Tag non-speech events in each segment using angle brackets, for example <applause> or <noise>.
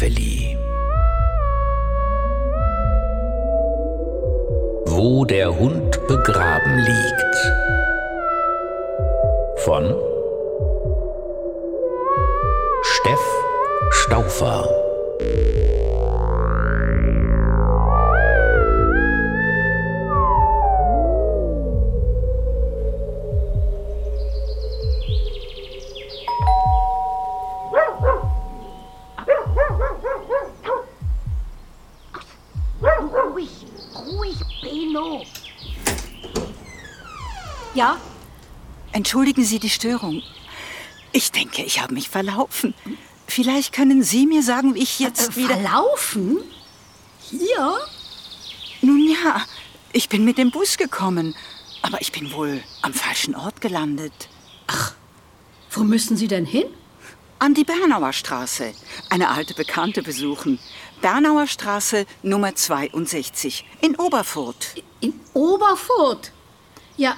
verlieh. Wo der Hund begraben liegt. Von Steff Staufer. Benno. Ja? Entschuldigen Sie die Störung. Ich denke, ich habe mich verlaufen. Vielleicht können Sie mir sagen, wie ich jetzt Äh, wieder... Verlaufen? Hier? Nun ja, ich bin mit dem Bus gekommen. Aber ich bin wohl am falschen Ort gelandet. Wo müssen Sie denn hin? An die Bernauer Straße. Eine alte Bekannte besuchen. Bernauer Straße Nummer 62 in Oberfurt. In Oberfurt. Ja,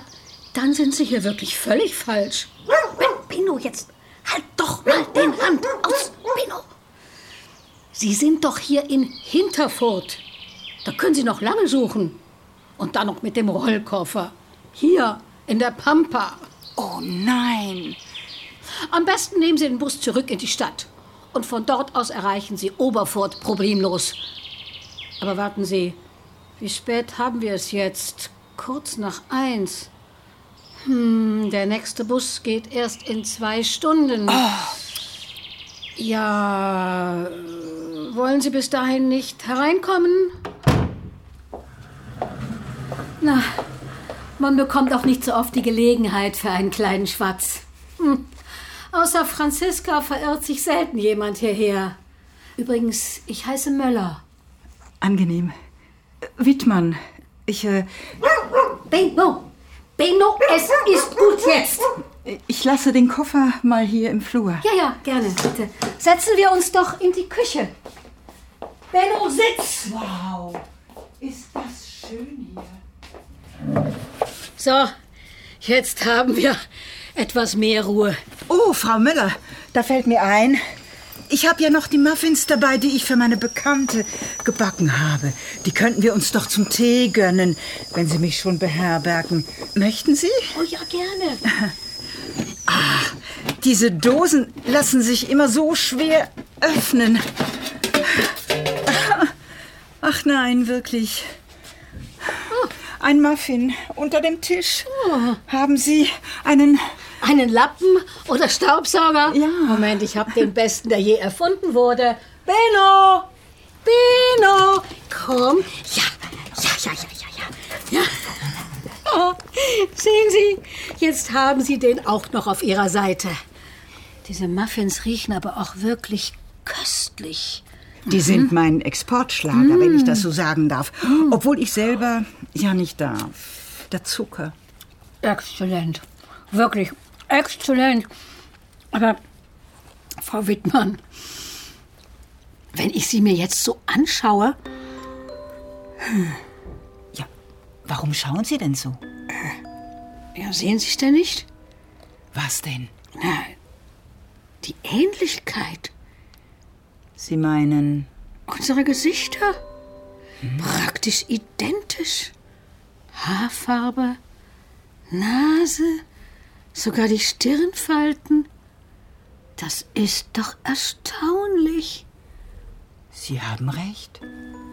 dann sind Sie hier wirklich völlig falsch. Benno, jetzt halt doch mal den Hand aus. Benno. Sie sind doch hier in Hinterfurt. Da können Sie noch lange suchen. Und dann noch mit dem Rollkoffer. Hier, in der Pampa. Oh nein. Am besten nehmen Sie den Bus zurück in die Stadt. Und von dort aus erreichen Sie Oberfurt problemlos. Aber warten Sie, wie spät haben wir es jetzt? Kurz nach eins. Hm, der nächste Bus geht erst in zwei Stunden. Ja, äh, wollen Sie bis dahin nicht hereinkommen? Na, man bekommt auch nicht so oft die Gelegenheit für einen kleinen Schwatz. Außer Franziska verirrt sich selten jemand hierher. Übrigens, ich heiße Möller. Angenehm. Wittmann, ich, äh, Benno! Benno, es ist gut jetzt! ich lasse den Koffer mal hier im Flur. Ja, ja, gerne, bitte. Setzen wir uns doch in die Küche. Benno, sitz! Wow, ist das schön hier. So, jetzt haben wir etwas mehr Ruhe. Oh, Frau Müller, da fällt mir ein. Ich habe ja noch die Muffins dabei, die ich für meine Bekannte gebacken habe. Die könnten wir uns doch zum Tee gönnen, wenn Sie mich schon beherbergen. Möchten Sie? Oh ja, gerne. <laughs> Diese Dosen lassen sich immer so schwer öffnen. <laughs> Ach nein, wirklich. Ein Muffin unter dem Tisch. Haben Sie einen... Einen Lappen oder Staubsauger? Ja. Moment, ich habe den besten, der je erfunden wurde. Benno! Benno! Komm. Ja, ja, ja, ja, ja, ja. ja. Oh, sehen Sie, jetzt haben Sie den auch noch auf Ihrer Seite. Diese Muffins riechen aber auch wirklich köstlich. Die sind mein Exportschlager, wenn ich das so sagen darf. Obwohl ich selber ja nicht darf. Der Zucker. Exzellent. Wirklich exzellent. Aber, Frau Wittmann, wenn ich Sie mir jetzt so anschaue, Ja, warum schauen Sie denn so? ja, sehen Sie es denn nicht? Was denn? Na, die Ähnlichkeit. Sie meinen... Unsere Gesichter? Praktisch identisch. Haarfarbe, Nase, sogar die Stirnfalten. Das ist doch erstaunlich. Sie haben recht.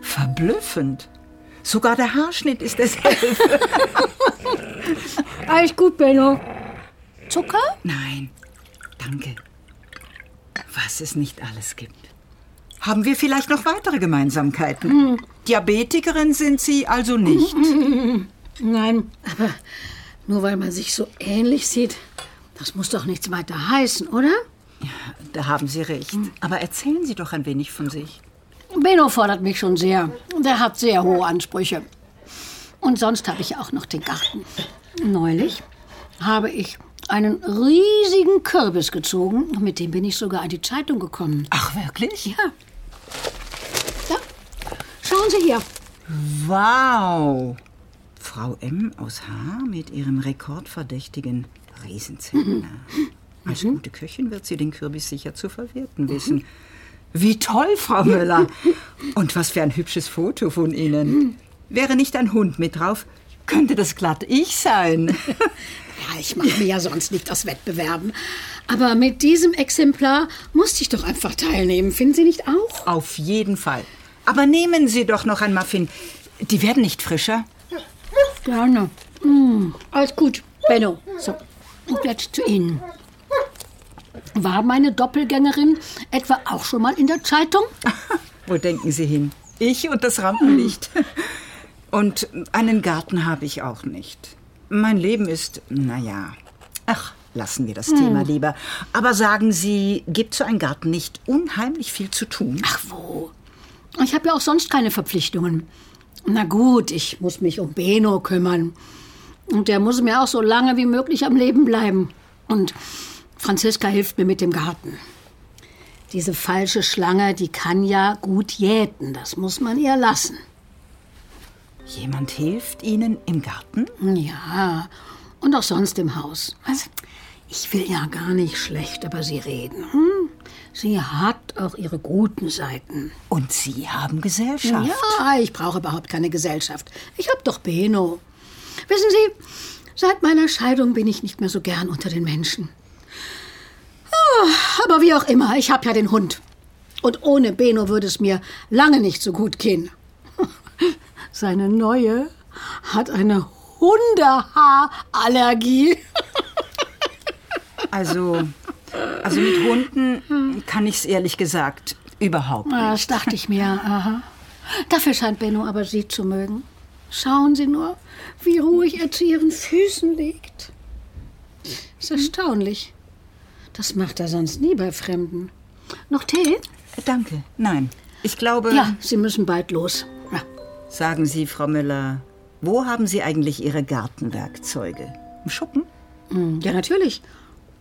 Verblüffend. Sogar der Haarschnitt ist derselbe. <laughs> Alles gut, Benno. Zucker? Nein, danke. Was es nicht alles gibt. Haben wir vielleicht noch weitere Gemeinsamkeiten? Diabetikerin sind Sie also nicht. <laughs> Nein, aber nur weil man sich so ähnlich sieht, das muss doch nichts weiter heißen, oder? Da haben Sie recht. Aber erzählen Sie doch ein wenig von sich. Benno fordert mich schon sehr. Der hat sehr hohe Ansprüche. Und sonst habe ich auch noch den Garten. Neulich habe ich einen riesigen Kürbis gezogen. Mit dem bin ich sogar an die Zeitung gekommen. Ach, wirklich? Ja. Da. Schauen Sie hier. Wow. Frau M. aus H. mit ihrem rekordverdächtigen Riesenzentner. Als gute Köchin wird sie den Kürbis sicher zu verwerten wissen. Wie toll, Frau Müller. Und was für ein hübsches Foto von Ihnen. Wäre nicht ein Hund mit drauf, könnte das glatt ich sein. <laughs> Ja, ich mache mir ja sonst nicht aus Wettbewerben. Aber mit diesem Exemplar musste ich doch einfach teilnehmen. Finden Sie nicht auch? Auf jeden Fall. Aber nehmen Sie doch noch ein Muffin. Die werden nicht frischer. Gerne. Mm, alles gut, Benno. So, und jetzt zu Ihnen. War meine Doppelgängerin etwa auch schon mal in der Zeitung? <laughs> Wo denken Sie hin? Ich und das Rampenlicht. <laughs> Und einen Garten habe ich auch nicht. Mein Leben ist, naja, ach, lassen wir das Thema lieber. Aber sagen Sie, gibt so ein Garten nicht unheimlich viel zu tun? Ach wo? Ich habe ja auch sonst keine Verpflichtungen. Na gut, ich muss mich um Beno kümmern. Und der muss mir auch so lange wie möglich am Leben bleiben. Und Franziska hilft mir mit dem Garten. Diese falsche Schlange, die kann ja gut jäten. Das muss man ihr lassen. Jemand hilft Ihnen im Garten? Ja, und auch sonst im Haus. Also, ich will ja gar nicht schlecht über sie reden. Hm? Sie hat auch ihre guten Seiten. Und Sie haben Gesellschaft? Ja, ich brauche überhaupt keine Gesellschaft. Ich hab doch Beno. Wissen Sie, seit meiner Scheidung bin ich nicht mehr so gern unter den Menschen. Ah, Aber wie auch immer, ich hab ja den Hund. Und ohne Beno würde es mir lange nicht so gut gehen. <laughs> Seine neue hat eine Hundehaarallergie. <laughs> Also, also mit Hunden kann ich es ehrlich gesagt überhaupt nicht. Ah, Das dachte ich mir. Aha. Dafür scheint Benno aber Sie zu mögen. Schauen Sie nur, wie ruhig er zu Ihren Füßen liegt. Ist erstaunlich. Das macht er sonst nie bei Fremden. Noch Tee? Danke. Nein. Ich glaube. Ja, Sie müssen bald los. Ja. Sagen Sie, Frau Müller, wo haben Sie eigentlich Ihre Gartenwerkzeuge? Im Schuppen? Hm, ja, natürlich.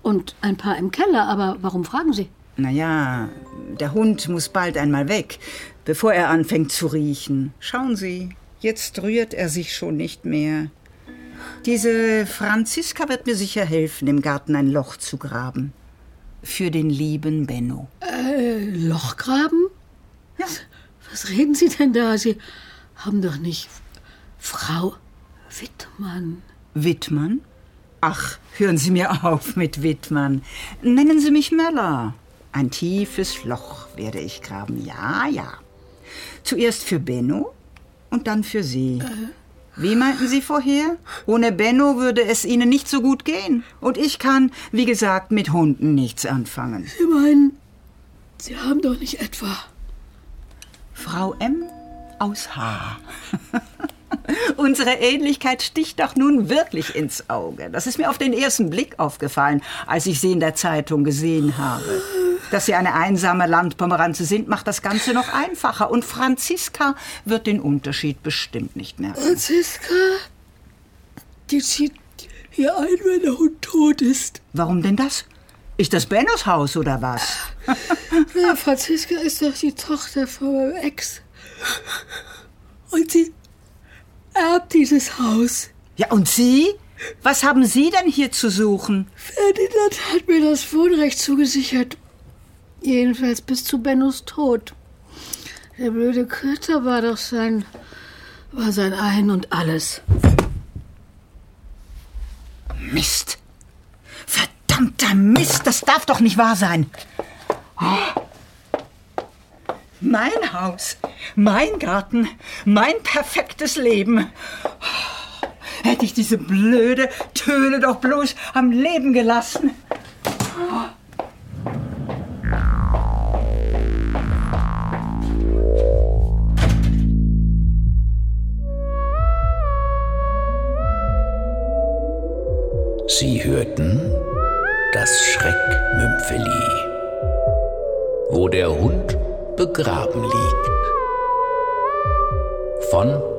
Und ein paar im Keller, aber warum fragen Sie? Naja, der Hund muss bald einmal weg, bevor er anfängt zu riechen. Schauen Sie, jetzt rührt er sich schon nicht mehr. Diese Franziska wird mir sicher helfen, im Garten ein Loch zu graben. Für den lieben Benno. Äh, Lochgraben? Ja. Was reden Sie denn da? Sie haben doch nicht Frau Wittmann. Wittmann? Ach, hören Sie mir auf mit Wittmann. Nennen Sie mich Möller. Ein tiefes Loch werde ich graben. Ja, ja. Zuerst für Benno und dann für Sie. Wie meinten Sie vorher? Ohne Benno würde es Ihnen nicht so gut gehen. Und ich kann, wie gesagt, mit Hunden nichts anfangen. Sie meinen, Sie haben doch nicht etwa. Frau M. aus H. <laughs> Unsere Ähnlichkeit sticht doch nun wirklich ins Auge. Das ist mir auf den ersten Blick aufgefallen, als ich Sie in der Zeitung gesehen habe. Dass Sie eine einsame Landpomeranze sind, macht das Ganze noch einfacher. Und Franziska wird den Unterschied bestimmt nicht merken. Franziska, die zieht hier ein, wenn der Hund tot ist. Warum denn das? Ist das Bennos Haus oder was? <laughs> Ja, Franziska ist doch die Tochter von meinem Ex. Und sie erbt dieses Haus. Ja, und Sie? Was haben Sie denn hier zu suchen? Ferdinand hat mir das Wohnrecht zugesichert. Jedenfalls bis zu Bennos Tod. Der blöde Köter war doch sein, war sein Ein und Alles. Mist. Verdammter Mist, das darf doch nicht wahr sein. Oh. Mein Haus, mein Garten, mein perfektes Leben. Hätte ich diese blöde Töne doch bloß am Leben gelassen. Sie hörten das Schreckmümpfeli, wo der Hund begraben liegt. Von